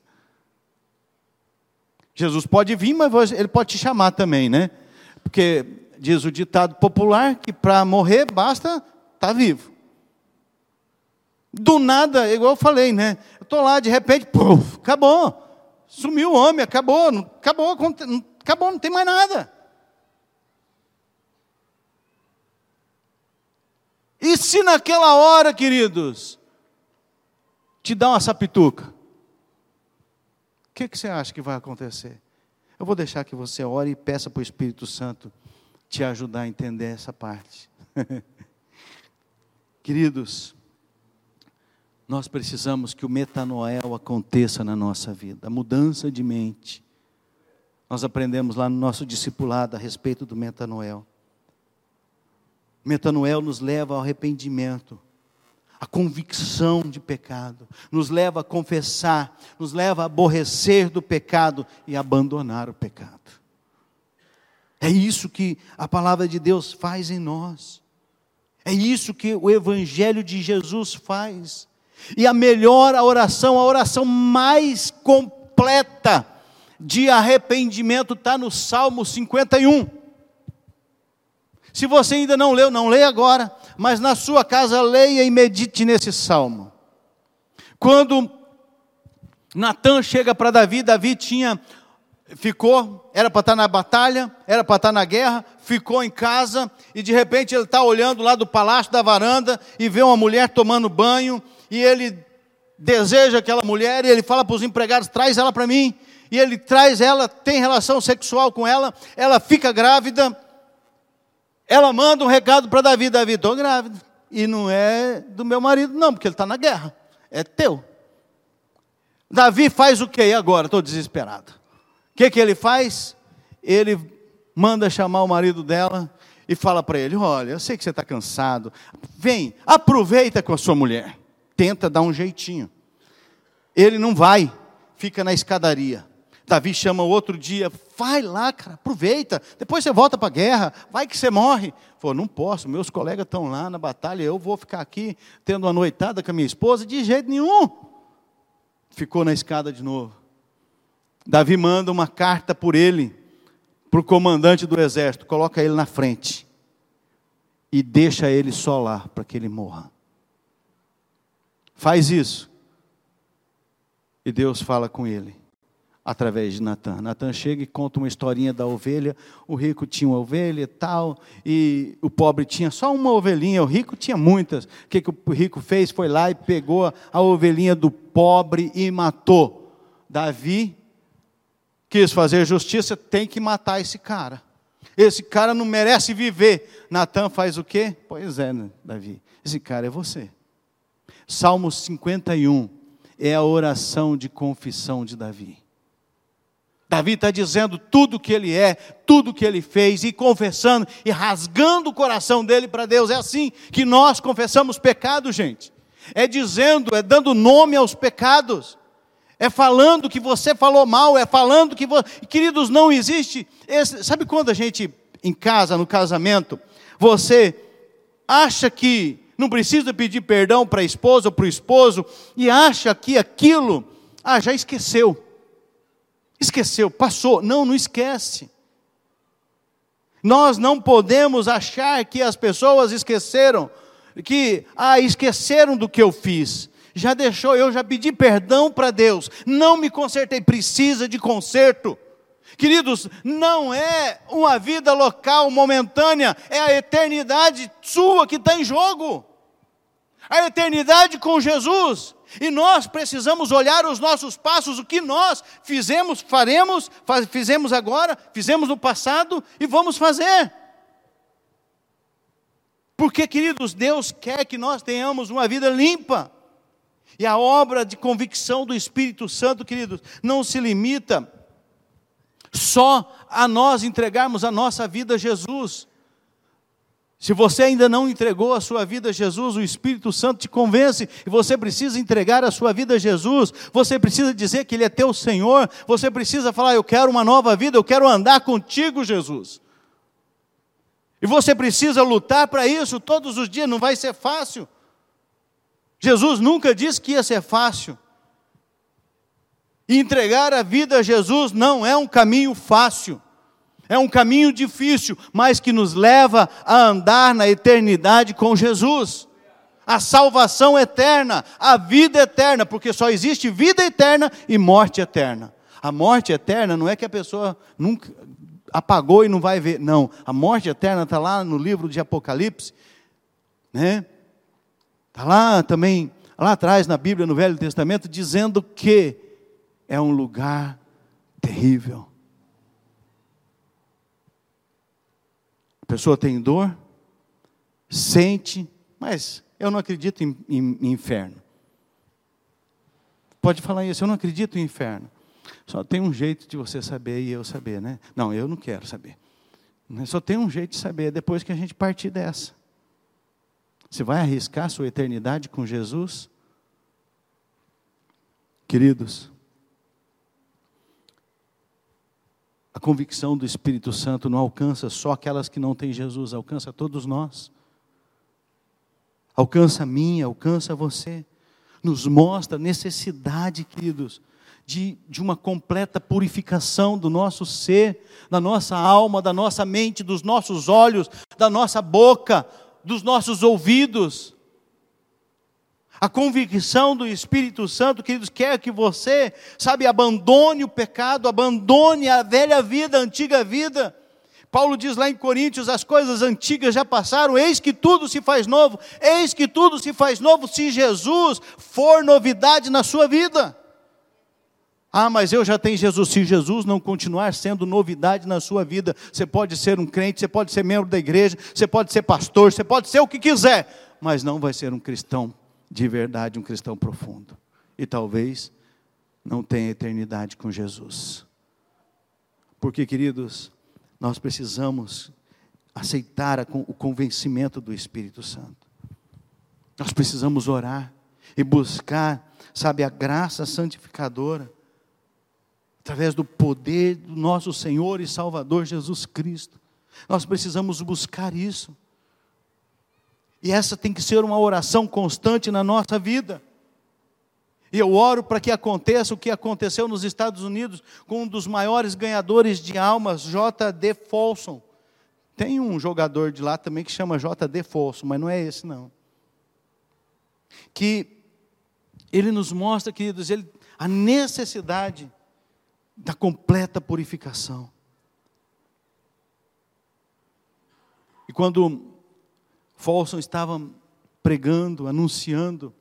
Jesus pode vir, mas ele pode te chamar também, né? Porque diz o ditado popular que para morrer basta estar tá vivo. Do nada, igual eu falei, né? Eu estou lá, de repente, puf, acabou. Sumiu o homem, acabou, acabou, acabou, não tem mais nada. E se naquela hora, queridos, te dá uma sapituca? O que, que você acha que vai acontecer? Eu vou deixar que você ore e peça para o Espírito Santo te ajudar a entender essa parte. Queridos, nós precisamos que o metanoel aconteça na nossa vida, a mudança de mente. Nós aprendemos lá no nosso discipulado a respeito do metanoel. Metanoel nos leva ao arrependimento a convicção de pecado, nos leva a confessar, nos leva a aborrecer do pecado e abandonar o pecado. É isso que a palavra de Deus faz em nós. É isso que o Evangelho de Jesus faz. E a melhor oração, a oração mais completa de arrependimento está no Salmo 51. Se você ainda não leu, não leia agora mas na sua casa leia e medite nesse salmo. Quando Natan chega para Davi, Davi tinha ficou, era para estar na batalha, era para estar na guerra, ficou em casa e de repente ele está olhando lá do palácio da varanda e vê uma mulher tomando banho e ele deseja aquela mulher e ele fala para os empregados: traz ela para mim. e ele traz ela, tem relação sexual com ela, ela fica grávida, ela manda um recado para Davi: Davi, estou grávida. E não é do meu marido, não, porque ele está na guerra, é teu. Davi faz o que agora? Estou desesperado. O que, que ele faz? Ele manda chamar o marido dela e fala para ele: Olha, eu sei que você está cansado, vem, aproveita com a sua mulher, tenta dar um jeitinho. Ele não vai, fica na escadaria. Davi chama outro dia, vai lá, cara, aproveita, depois você volta para a guerra, vai que você morre. Falou, não posso, meus colegas estão lá na batalha, eu vou ficar aqui tendo uma noitada com a minha esposa, de jeito nenhum. Ficou na escada de novo. Davi manda uma carta por ele, para o comandante do exército, coloca ele na frente e deixa ele só lá para que ele morra. Faz isso. E Deus fala com ele através de Natan. Natan chega e conta uma historinha da ovelha. O rico tinha uma ovelha e tal, e o pobre tinha só uma ovelhinha, o rico tinha muitas. O que, que o rico fez? Foi lá e pegou a ovelhinha do pobre e matou. Davi quis fazer justiça, tem que matar esse cara. Esse cara não merece viver. Natan faz o quê? Pois é, né, Davi. Esse cara é você. Salmo 51 é a oração de confissão de Davi. Davi está dizendo tudo que ele é, tudo que ele fez, e confessando e rasgando o coração dele para Deus. É assim que nós confessamos pecado, gente. É dizendo, é dando nome aos pecados é falando que você falou mal, é falando que você. Queridos, não existe. Esse... Sabe quando a gente, em casa, no casamento, você acha que não precisa pedir perdão para a esposa ou para o esposo, e acha que aquilo, ah, já esqueceu. Esqueceu, passou. Não, não esquece. Nós não podemos achar que as pessoas esqueceram, que, ah, esqueceram do que eu fiz já deixou, eu já pedi perdão para Deus, não me consertei, precisa de conserto. Queridos, não é uma vida local, momentânea, é a eternidade sua que está em jogo. A eternidade com Jesus. E nós precisamos olhar os nossos passos, o que nós fizemos, faremos, faz, fizemos agora, fizemos no passado e vamos fazer. Porque, queridos, Deus quer que nós tenhamos uma vida limpa. E a obra de convicção do Espírito Santo, queridos, não se limita só a nós entregarmos a nossa vida a Jesus. Se você ainda não entregou a sua vida a Jesus, o Espírito Santo te convence e você precisa entregar a sua vida a Jesus. Você precisa dizer que Ele é teu Senhor. Você precisa falar: Eu quero uma nova vida, eu quero andar contigo, Jesus. E você precisa lutar para isso todos os dias, não vai ser fácil. Jesus nunca disse que ia ser fácil. E entregar a vida a Jesus não é um caminho fácil, é um caminho difícil, mas que nos leva a andar na eternidade com Jesus. A salvação eterna, a vida eterna, porque só existe vida eterna e morte eterna. A morte eterna não é que a pessoa nunca apagou e não vai ver, não. A morte eterna está lá no livro de Apocalipse, né? Está lá também, lá atrás na Bíblia, no Velho Testamento, dizendo que é um lugar terrível. Pessoa tem dor, sente, mas eu não acredito em, em, em inferno. Pode falar isso, eu não acredito em inferno. Só tem um jeito de você saber e eu saber, né? Não, eu não quero saber. Só tem um jeito de saber depois que a gente partir dessa. Você vai arriscar sua eternidade com Jesus? Queridos, a convicção do Espírito Santo não alcança só aquelas que não têm Jesus, alcança todos nós. Alcança a mim, alcança você. Nos mostra a necessidade, queridos, de, de uma completa purificação do nosso ser, da nossa alma, da nossa mente, dos nossos olhos, da nossa boca, dos nossos ouvidos. A convicção do Espírito Santo, queridos, quer que você, sabe, abandone o pecado, abandone a velha vida, a antiga vida. Paulo diz lá em Coríntios: as coisas antigas já passaram, eis que tudo se faz novo, eis que tudo se faz novo se Jesus for novidade na sua vida. Ah, mas eu já tenho Jesus. Se Jesus não continuar sendo novidade na sua vida, você pode ser um crente, você pode ser membro da igreja, você pode ser pastor, você pode ser o que quiser, mas não vai ser um cristão de verdade, um cristão profundo. E talvez não tenha eternidade com Jesus. Porque, queridos, nós precisamos aceitar o convencimento do Espírito Santo. Nós precisamos orar e buscar, sabe, a graça santificadora através do poder do nosso Senhor e Salvador Jesus Cristo. Nós precisamos buscar isso. E essa tem que ser uma oração constante na nossa vida. E eu oro para que aconteça o que aconteceu nos Estados Unidos com um dos maiores ganhadores de almas, J.D. Folsom. Tem um jogador de lá também que chama J.D. Folsom, mas não é esse não. Que ele nos mostra, queridos, ele, a necessidade da completa purificação. E quando Folsom estava pregando, anunciando,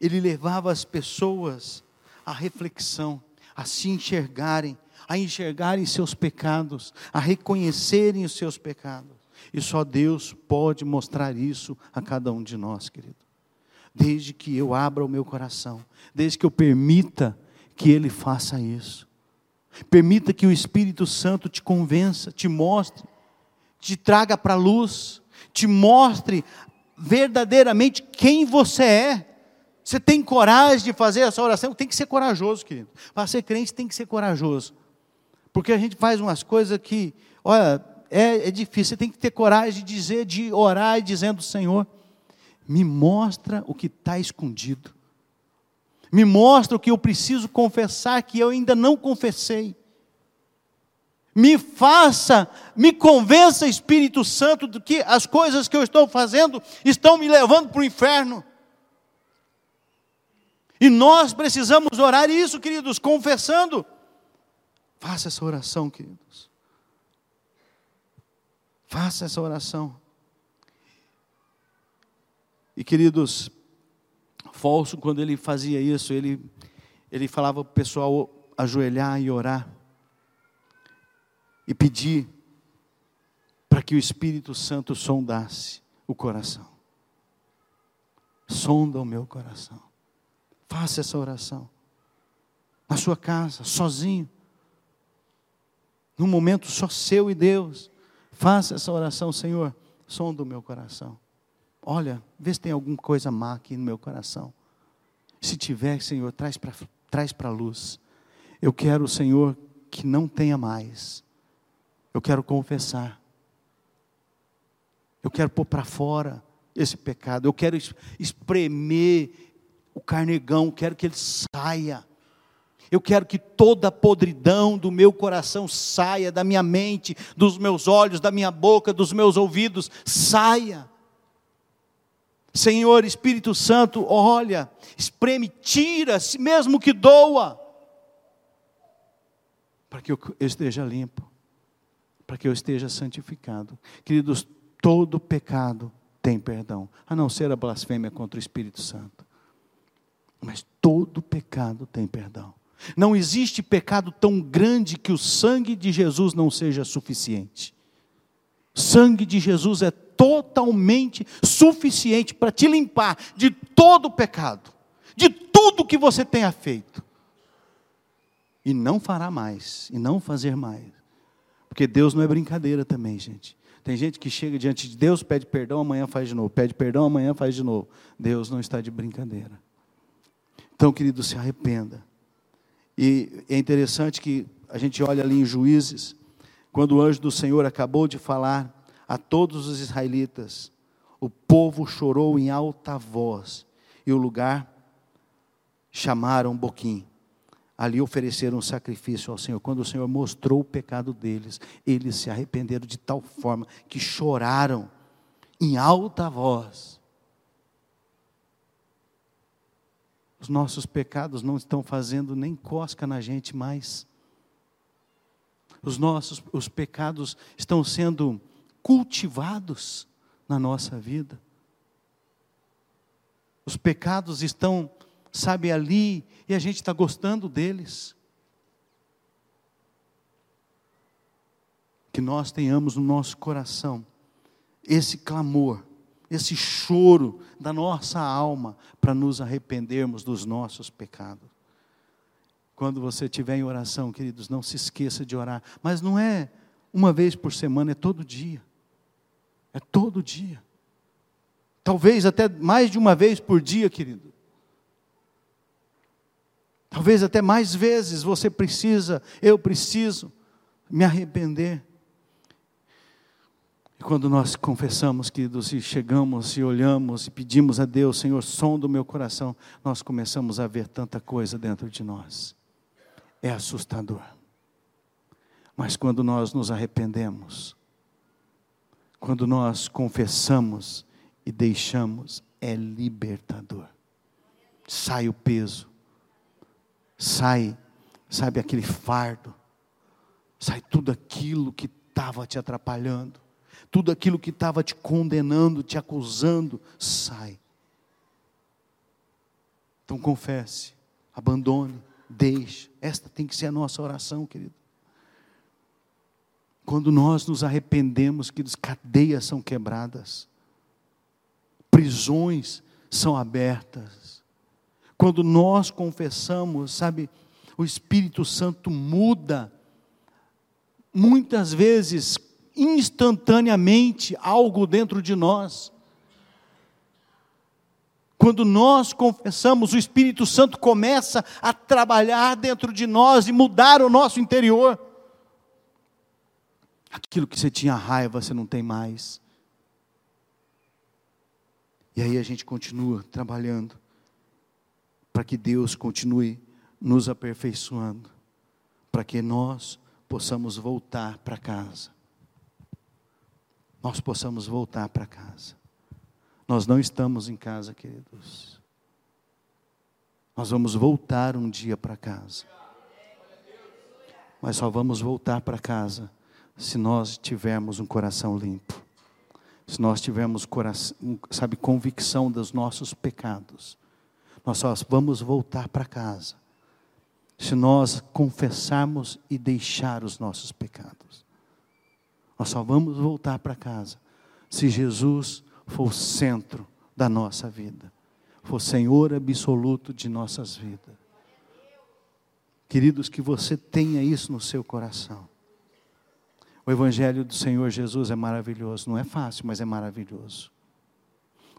ele levava as pessoas à reflexão, a se enxergarem, a enxergarem seus pecados, a reconhecerem os seus pecados. E só Deus pode mostrar isso a cada um de nós, querido. Desde que eu abra o meu coração, desde que eu permita que Ele faça isso. Permita que o Espírito Santo te convença, te mostre, te traga para a luz, te mostre verdadeiramente quem você é. Você tem coragem de fazer essa oração? Tem que ser corajoso, querido. Para ser crente tem que ser corajoso. Porque a gente faz umas coisas que, olha, é, é difícil. Você tem que ter coragem de dizer, de orar e dizendo, Senhor, me mostra o que está escondido me mostra o que eu preciso confessar que eu ainda não confessei. Me faça, me convença, Espírito Santo, de que as coisas que eu estou fazendo estão me levando para o inferno. E nós precisamos orar isso, queridos, confessando. Faça essa oração, queridos. Faça essa oração. E, queridos, falso, quando ele fazia isso, ele, ele falava para o pessoal ajoelhar e orar e pedir para que o Espírito Santo sondasse o coração. Sonda o meu coração. Faça essa oração. Na sua casa, sozinho. Num momento só seu e Deus. Faça essa oração, Senhor. Sonda o meu coração. Olha, vê se tem alguma coisa má aqui no meu coração. Se tiver, Senhor, traz para traz a luz. Eu quero, Senhor, que não tenha mais. Eu quero confessar. Eu quero pôr para fora esse pecado. Eu quero espremer o carnegão. Quero que ele saia. Eu quero que toda a podridão do meu coração saia, da minha mente, dos meus olhos, da minha boca, dos meus ouvidos, saia. Senhor Espírito Santo, olha, espreme, tira, mesmo que doa, para que eu esteja limpo, para que eu esteja santificado. Queridos, todo pecado tem perdão, a não ser a blasfêmia contra o Espírito Santo. Mas todo pecado tem perdão. Não existe pecado tão grande que o sangue de Jesus não seja suficiente. O sangue de Jesus é totalmente suficiente para te limpar de todo o pecado, de tudo que você tenha feito. E não fará mais, e não fazer mais. Porque Deus não é brincadeira também, gente. Tem gente que chega diante de Deus, pede perdão, amanhã faz de novo. Pede perdão, amanhã faz de novo. Deus não está de brincadeira. Então, querido, se arrependa. E é interessante que a gente olha ali em Juízes, quando o anjo do Senhor acabou de falar a todos os israelitas. O povo chorou em alta voz, e o lugar chamaram Boquim. Ali ofereceram um sacrifício ao Senhor. Quando o Senhor mostrou o pecado deles, eles se arrependeram de tal forma que choraram em alta voz. Os nossos pecados não estão fazendo nem cosca na gente mais. Os nossos os pecados estão sendo cultivados na nossa vida. Os pecados estão, sabe, ali, e a gente está gostando deles. Que nós tenhamos no nosso coração esse clamor, esse choro da nossa alma para nos arrependermos dos nossos pecados. Quando você estiver em oração, queridos, não se esqueça de orar, mas não é uma vez por semana, é todo dia. É todo dia. Talvez até mais de uma vez por dia, querido. Talvez até mais vezes você precisa, eu preciso me arrepender. E quando nós confessamos, queridos, e chegamos e olhamos e pedimos a Deus, Senhor, som do meu coração, nós começamos a ver tanta coisa dentro de nós. É assustador. Mas quando nós nos arrependemos, quando nós confessamos e deixamos, é libertador. Sai o peso, sai, sabe, aquele fardo, sai tudo aquilo que estava te atrapalhando, tudo aquilo que estava te condenando, te acusando, sai. Então confesse, abandone, deixe. Esta tem que ser a nossa oração, querido. Quando nós nos arrependemos, que as cadeias são quebradas, prisões são abertas. Quando nós confessamos, sabe, o Espírito Santo muda, muitas vezes, instantaneamente, algo dentro de nós. Quando nós confessamos, o Espírito Santo começa a trabalhar dentro de nós e mudar o nosso interior. Aquilo que você tinha raiva, você não tem mais. E aí a gente continua trabalhando para que Deus continue nos aperfeiçoando, para que nós possamos voltar para casa. Nós possamos voltar para casa. Nós não estamos em casa, queridos. Nós vamos voltar um dia para casa. Mas só vamos voltar para casa se nós tivermos um coração limpo, se nós tivermos, coração, sabe, convicção dos nossos pecados, nós só vamos voltar para casa se nós confessarmos e deixar os nossos pecados. Nós só vamos voltar para casa se Jesus for o centro da nossa vida, for Senhor absoluto de nossas vidas. Queridos, que você tenha isso no seu coração. O Evangelho do Senhor Jesus é maravilhoso. Não é fácil, mas é maravilhoso.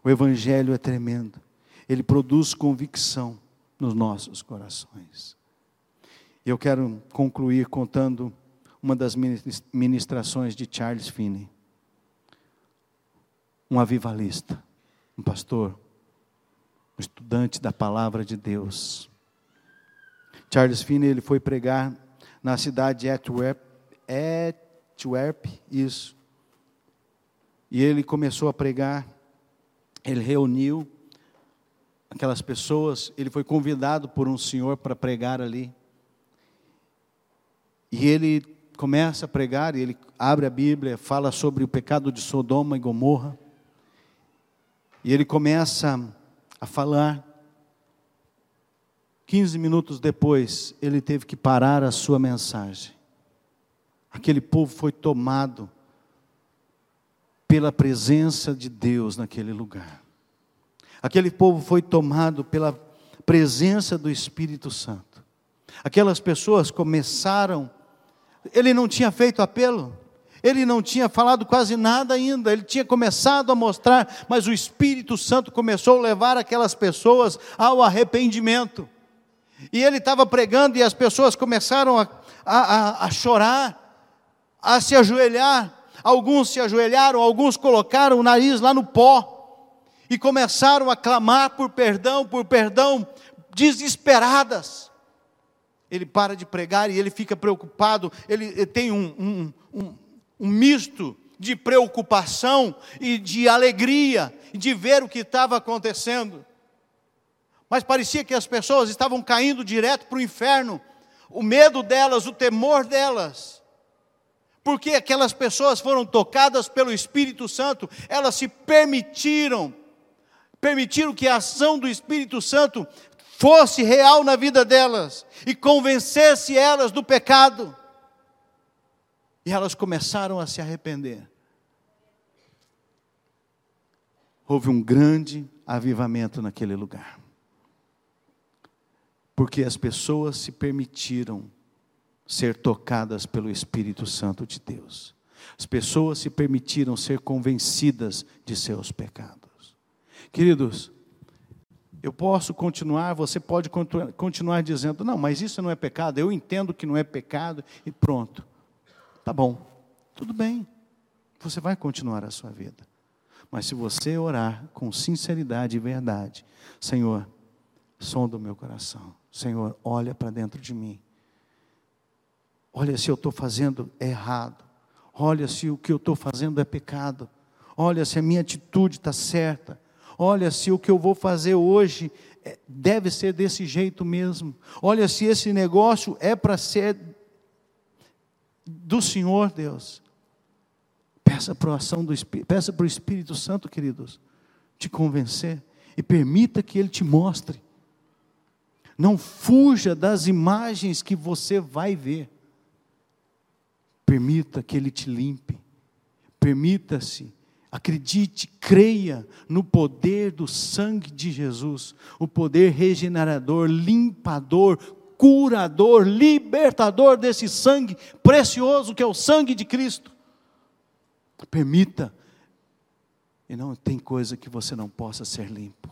O Evangelho é tremendo. Ele produz convicção nos nossos corações. Eu quero concluir contando uma das ministrações de Charles Finney. Um avivalista, um pastor, um estudante da palavra de Deus. Charles Finney ele foi pregar na cidade de Antwerp, Antwerp, isso. E ele começou a pregar, ele reuniu aquelas pessoas, ele foi convidado por um senhor para pregar ali. E ele começa a pregar, e ele abre a Bíblia, fala sobre o pecado de Sodoma e Gomorra. E ele começa a falar. 15 minutos depois, ele teve que parar a sua mensagem. Aquele povo foi tomado pela presença de Deus naquele lugar. Aquele povo foi tomado pela presença do Espírito Santo. Aquelas pessoas começaram, ele não tinha feito apelo, ele não tinha falado quase nada ainda, ele tinha começado a mostrar, mas o Espírito Santo começou a levar aquelas pessoas ao arrependimento. E ele estava pregando e as pessoas começaram a, a, a chorar, a se ajoelhar. Alguns se ajoelharam, alguns colocaram o nariz lá no pó e começaram a clamar por perdão, por perdão, desesperadas. Ele para de pregar e ele fica preocupado, ele tem um, um, um, um misto de preocupação e de alegria de ver o que estava acontecendo. Mas parecia que as pessoas estavam caindo direto para o inferno. O medo delas, o temor delas porque aquelas pessoas foram tocadas pelo Espírito Santo, elas se permitiram, permitiram que a ação do Espírito Santo fosse real na vida delas e convencesse elas do pecado. E elas começaram a se arrepender. Houve um grande avivamento naquele lugar. Porque as pessoas se permitiram ser tocadas pelo Espírito Santo de Deus. As pessoas se permitiram ser convencidas de seus pecados. Queridos, eu posso continuar, você pode continuar dizendo, não, mas isso não é pecado, eu entendo que não é pecado e pronto. Tá bom, tudo bem, você vai continuar a sua vida. Mas se você orar com sinceridade e verdade, Senhor, sonda o meu coração, Senhor, olha para dentro de mim, olha se eu estou fazendo errado, olha se o que eu estou fazendo é pecado, olha se a minha atitude está certa, olha se o que eu vou fazer hoje é, deve ser desse jeito mesmo, olha se esse negócio é para ser do Senhor Deus. Peça para ação do Espírito, peça para o Espírito Santo, queridos, te convencer e permita que Ele te mostre. Não fuja das imagens que você vai ver. Permita que Ele te limpe. Permita-se Acredite, creia no poder do sangue de Jesus, o poder regenerador, limpador, curador, libertador desse sangue precioso que é o sangue de Cristo. Permita, e não tem coisa que você não possa ser limpo.